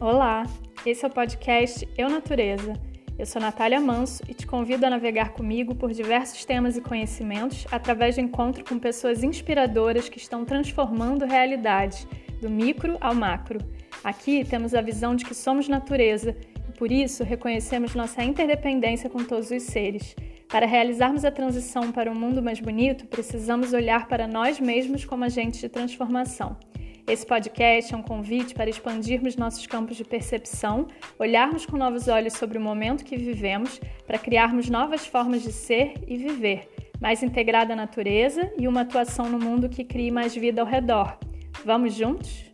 Olá, esse é o podcast Eu Natureza. Eu sou Natália Manso e te convido a navegar comigo por diversos temas e conhecimentos através do encontro com pessoas inspiradoras que estão transformando realidades, do micro ao macro. Aqui temos a visão de que somos natureza e por isso reconhecemos nossa interdependência com todos os seres. Para realizarmos a transição para um mundo mais bonito, precisamos olhar para nós mesmos como agentes de transformação. Esse podcast é um convite para expandirmos nossos campos de percepção, olharmos com novos olhos sobre o momento que vivemos, para criarmos novas formas de ser e viver, mais integrada à natureza e uma atuação no mundo que crie mais vida ao redor. Vamos juntos?